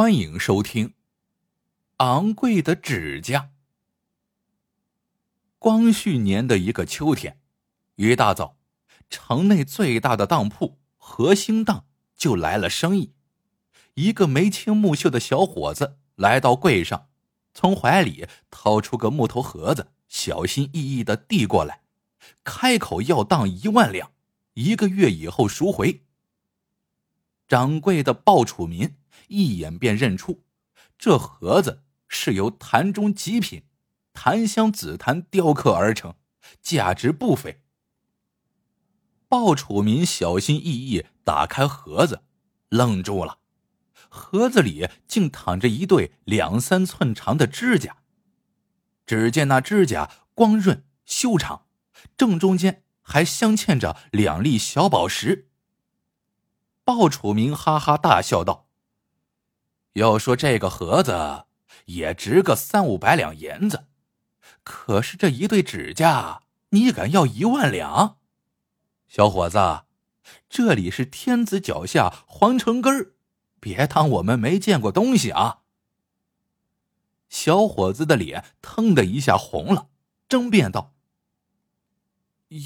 欢迎收听《昂贵的指甲》。光绪年的一个秋天，一大早，城内最大的当铺和兴当就来了生意。一个眉清目秀的小伙子来到柜上，从怀里掏出个木头盒子，小心翼翼的递过来，开口要当一万两，一个月以后赎回。掌柜的鲍楚民。一眼便认出，这盒子是由坛中极品檀香紫檀雕刻而成，价值不菲。鲍楚民小心翼翼打开盒子，愣住了，盒子里竟躺着一对两三寸长的指甲。只见那指甲光润修长，正中间还镶嵌着两粒小宝石。鲍楚民哈哈大笑道。要说这个盒子也值个三五百两银子，可是这一对指甲，你敢要一万两？小伙子，这里是天子脚下皇城根儿，别当我们没见过东西啊！小伙子的脸腾的一下红了，争辩道：“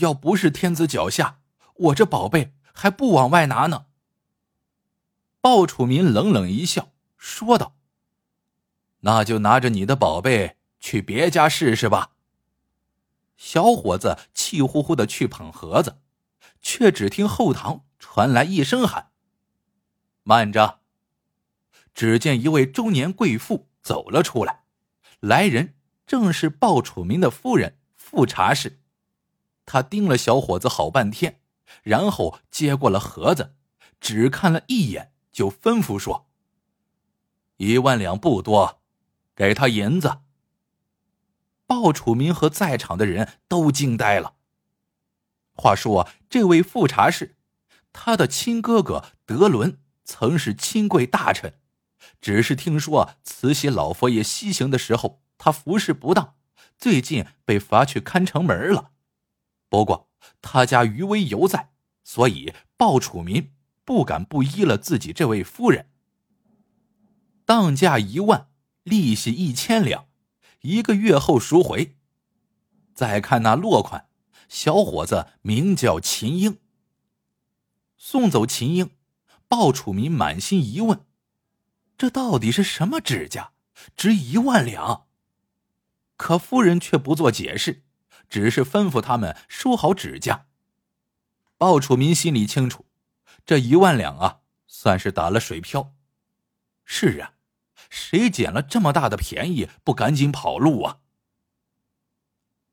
要不是天子脚下，我这宝贝还不往外拿呢。”鲍楚民冷冷一笑。说道：“那就拿着你的宝贝去别家试试吧。”小伙子气呼呼的去捧盒子，却只听后堂传来一声喊：“慢着！”只见一位中年贵妇走了出来，来人正是鲍楚民的夫人富察氏。他盯了小伙子好半天，然后接过了盒子，只看了一眼，就吩咐说。一万两不多，给他银子。鲍楚民和在场的人都惊呆了。话说，这位富察氏，他的亲哥哥德伦曾是亲贵大臣，只是听说慈禧老佛爷西行的时候，他服侍不当，最近被罚去看城门了。不过他家余威犹在，所以鲍楚民不敢不依了自己这位夫人。当价一万，利息一千两，一个月后赎回。再看那落款，小伙子名叫秦英。送走秦英，鲍楚民满心疑问：这到底是什么指甲，值一万两？可夫人却不做解释，只是吩咐他们收好指甲。鲍楚民心里清楚，这一万两啊，算是打了水漂。是啊。谁捡了这么大的便宜，不赶紧跑路啊？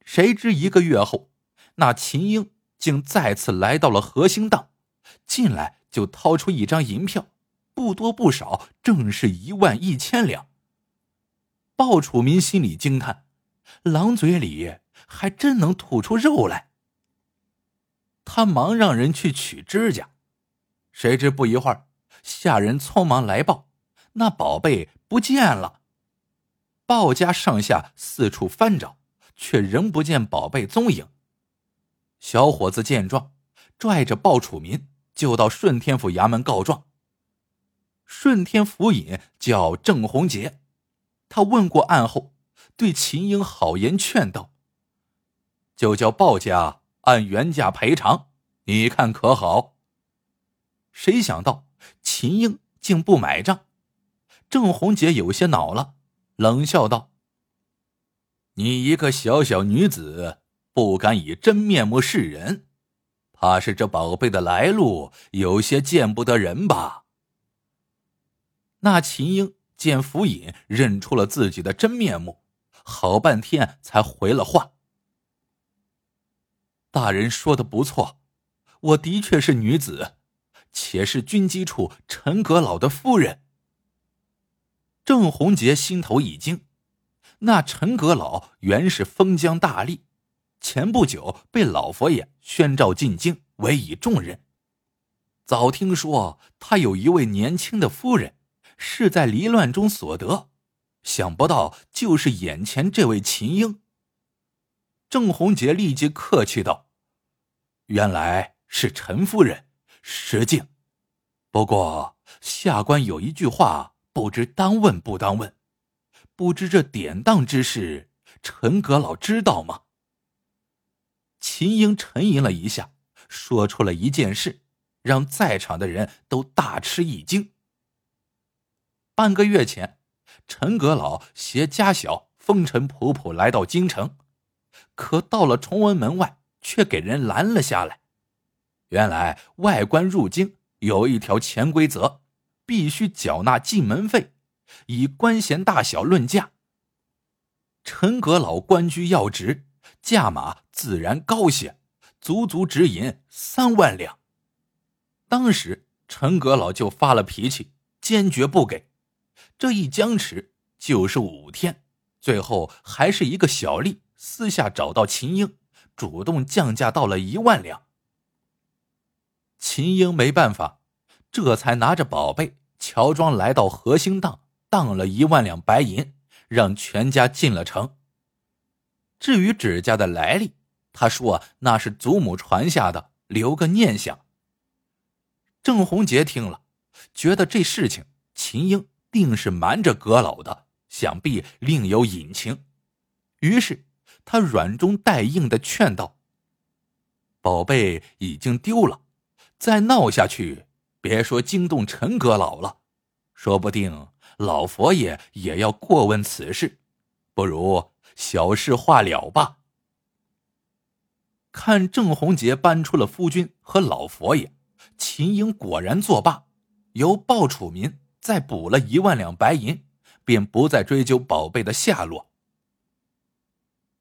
谁知一个月后，那秦英竟再次来到了和兴当，进来就掏出一张银票，不多不少，正是一万一千两。鲍楚民心里惊叹：狼嘴里还真能吐出肉来。他忙让人去取指甲，谁知不一会儿，下人匆忙来报。那宝贝不见了，鲍家上下四处翻找，却仍不见宝贝踪影。小伙子见状，拽着鲍楚民就到顺天府衙门告状。顺天府尹叫郑宏杰，他问过案后，对秦英好言劝道：“就叫鲍家按原价赔偿，你看可好？”谁想到秦英竟不买账。郑红姐有些恼了，冷笑道：“你一个小小女子，不敢以真面目示人，怕是这宝贝的来路有些见不得人吧？”那秦英见府尹认出了自己的真面目，好半天才回了话：“大人说的不错，我的确是女子，且是军机处陈阁老的夫人。”郑宏杰心头一惊，那陈阁老原是封疆大吏，前不久被老佛爷宣召进京，委以重任。早听说他有一位年轻的夫人，是在离乱中所得，想不到就是眼前这位秦英。郑宏杰立即客气道：“原来是陈夫人，失敬。不过下官有一句话。”不知当问不当问，不知这典当之事，陈阁老知道吗？秦英沉吟了一下，说出了一件事，让在场的人都大吃一惊。半个月前，陈阁老携家小风尘仆仆来到京城，可到了崇文门外，却给人拦了下来。原来外官入京有一条潜规则，必须缴纳进门费，以官衔大小论价。陈阁老官居要职。价码自然高些，足足值银三万两。当时陈阁老就发了脾气，坚决不给。这一僵持就是五天，最后还是一个小吏私下找到秦英，主动降价到了一万两。秦英没办法，这才拿着宝贝乔装来到河兴当，当了一万两白银，让全家进了城。至于指甲的来历，他说那是祖母传下的，留个念想。郑红杰听了，觉得这事情秦英定是瞒着葛老的，想必另有隐情。于是他软中带硬的劝道：“宝贝已经丢了，再闹下去，别说惊动陈阁老了，说不定老佛爷也要过问此事，不如……”小事化了吧。看郑红杰搬出了夫君和老佛爷，秦英果然作罢，由鲍楚民再补了一万两白银，便不再追究宝贝的下落。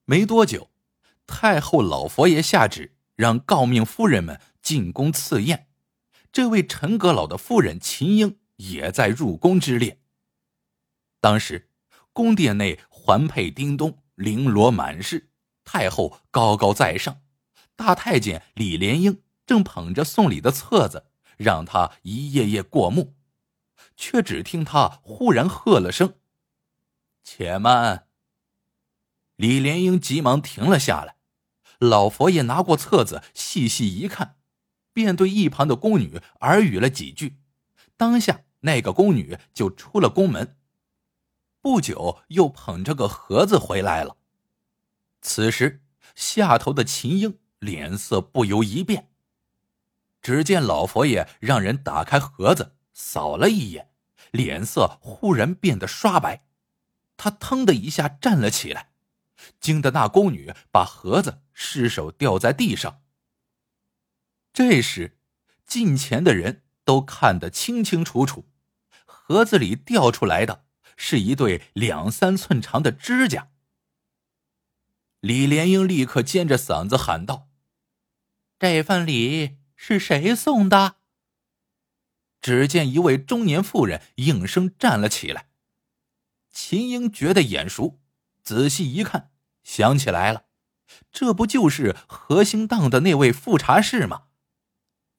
没多久，太后老佛爷下旨让诰命夫人们进宫赐宴，这位陈阁老的夫人秦英也在入宫之列。当时，宫殿内环佩叮咚。绫罗满室，太后高高在上，大太监李莲英正捧着送礼的册子，让他一页页过目，却只听他忽然喝了声：“且慢！”李莲英急忙停了下来。老佛爷拿过册子，细细一看，便对一旁的宫女耳语了几句，当下那个宫女就出了宫门。不久，又捧着个盒子回来了。此时，下头的秦英脸色不由一变。只见老佛爷让人打开盒子，扫了一眼，脸色忽然变得刷白。他腾的一下站了起来，惊得那宫女把盒子失手掉在地上。这时，近前的人都看得清清楚楚，盒子里掉出来的。是一对两三寸长的指甲。李莲英立刻尖着嗓子喊道：“这份礼是谁送的？”只见一位中年妇人应声站了起来。秦英觉得眼熟，仔细一看，想起来了，这不就是何兴当的那位富察氏吗？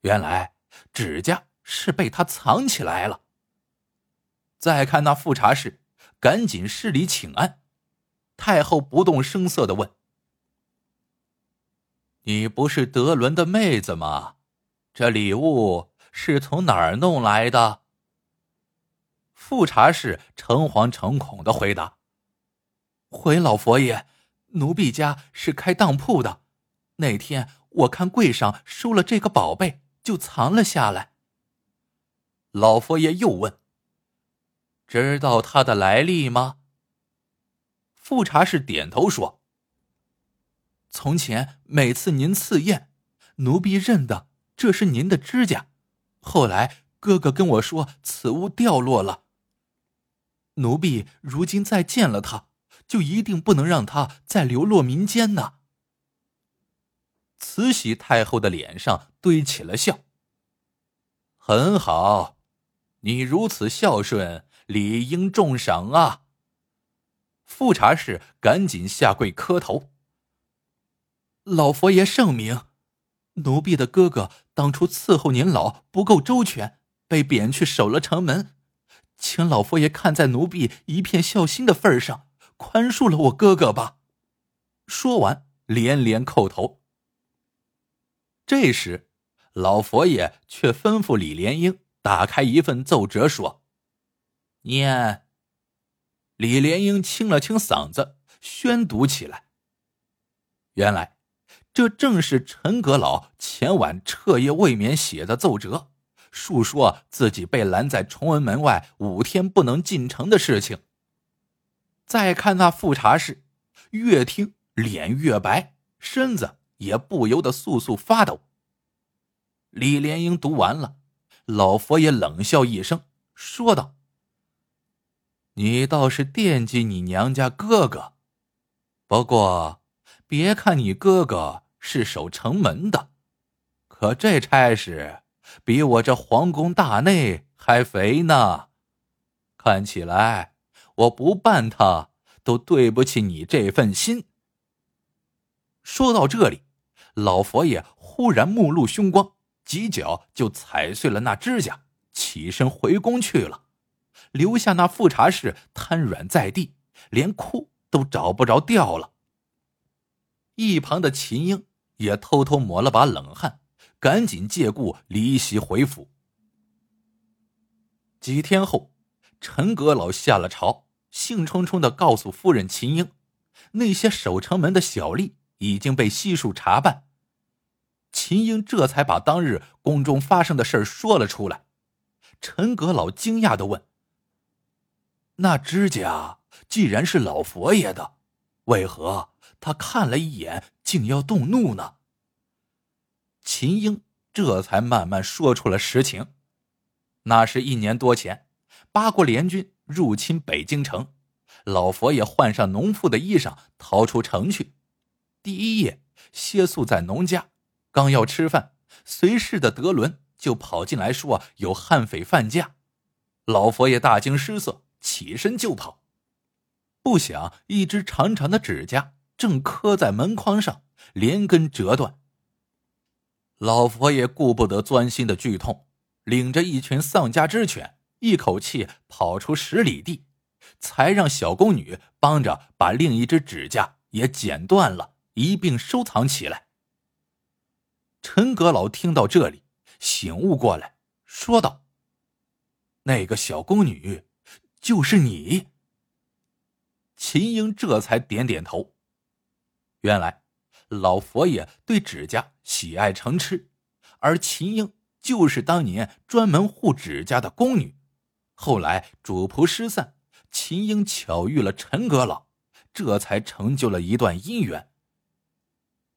原来指甲是被他藏起来了。再看那富察氏，赶紧施礼请安。太后不动声色的问：“你不是德伦的妹子吗？这礼物是从哪儿弄来的？”富察氏诚惶诚恐的回答：“回老佛爷，奴婢家是开当铺的。那天我看柜上收了这个宝贝，就藏了下来。”老佛爷又问。知道他的来历吗？富察氏点头说：“从前每次您赐宴，奴婢认得这是您的指甲。后来哥哥跟我说此物掉落了，奴婢如今再见了他，就一定不能让他再流落民间呢。”慈禧太后的脸上堆起了笑。很好，你如此孝顺。理应重赏啊！富察氏赶紧下跪磕头。老佛爷圣明，奴婢的哥哥当初伺候您老不够周全，被贬去守了城门，请老佛爷看在奴婢一片孝心的份上，宽恕了我哥哥吧。说完，连连叩头。这时，老佛爷却吩咐李莲英打开一份奏折，说。念。李莲英清了清嗓子，宣读起来。原来，这正是陈阁老前晚彻夜未眠写的奏折，述说自己被拦在崇文门外五天不能进城的事情。再看那富察氏，越听脸越白，身子也不由得簌簌发抖。李莲英读完了，老佛爷冷笑一声，说道。你倒是惦记你娘家哥哥，不过别看你哥哥是守城门的，可这差事比我这皇宫大内还肥呢。看起来我不办他都对不起你这份心。说到这里，老佛爷忽然目露凶光，几脚就踩碎了那指甲，起身回宫去了。留下那富察氏瘫软在地，连哭都找不着调了。一旁的秦英也偷偷抹了把冷汗，赶紧借故离席回府。几天后，陈阁老下了朝，兴冲冲的告诉夫人秦英，那些守城门的小吏已经被悉数查办。秦英这才把当日宫中发生的事说了出来。陈阁老惊讶的问。那指甲既然是老佛爷的，为何他看了一眼竟要动怒呢？秦英这才慢慢说出了实情。那是一年多前，八国联军入侵北京城，老佛爷换上农妇的衣裳逃出城去。第一夜歇宿在农家，刚要吃饭，随侍的德伦就跑进来说有悍匪犯驾，老佛爷大惊失色。起身就跑，不想一只长长的指甲正磕在门框上，连根折断。老佛爷顾不得钻心的剧痛，领着一群丧家之犬，一口气跑出十里地，才让小宫女帮着把另一只指甲也剪断了，一并收藏起来。陈阁老听到这里，醒悟过来，说道：“那个小宫女。”就是你，秦英这才点点头。原来老佛爷对指甲喜爱成痴，而秦英就是当年专门护指甲的宫女。后来主仆失散，秦英巧遇了陈阁老，这才成就了一段姻缘。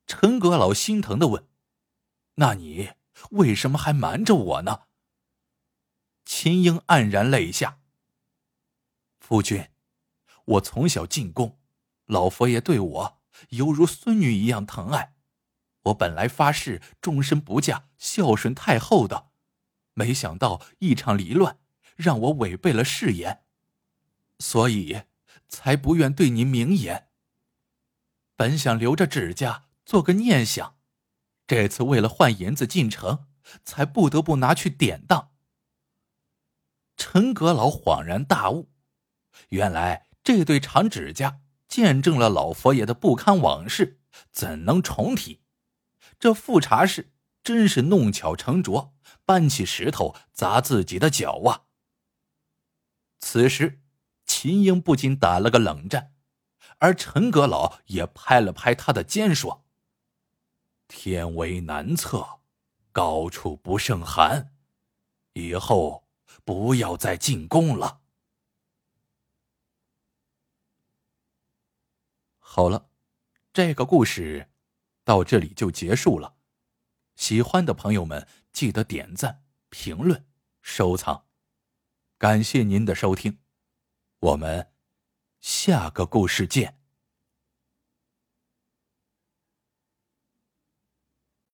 陈阁老心疼的问：“那你为什么还瞒着我呢？”秦英黯然泪下。夫君，我从小进宫，老佛爷对我犹如孙女一样疼爱。我本来发誓终身不嫁，孝顺太后的，没想到一场离乱让我违背了誓言，所以才不愿对您明言。本想留着指甲做个念想，这次为了换银子进城，才不得不拿去典当。陈阁老恍然大悟。原来这对长指甲见证了老佛爷的不堪往事，怎能重提？这富察氏真是弄巧成拙，搬起石头砸自己的脚啊！此时，秦英不禁打了个冷战，而陈阁老也拍了拍他的肩，说：“天为难测，高处不胜寒，以后不要再进宫了。”好了，这个故事到这里就结束了。喜欢的朋友们记得点赞、评论、收藏，感谢您的收听，我们下个故事见。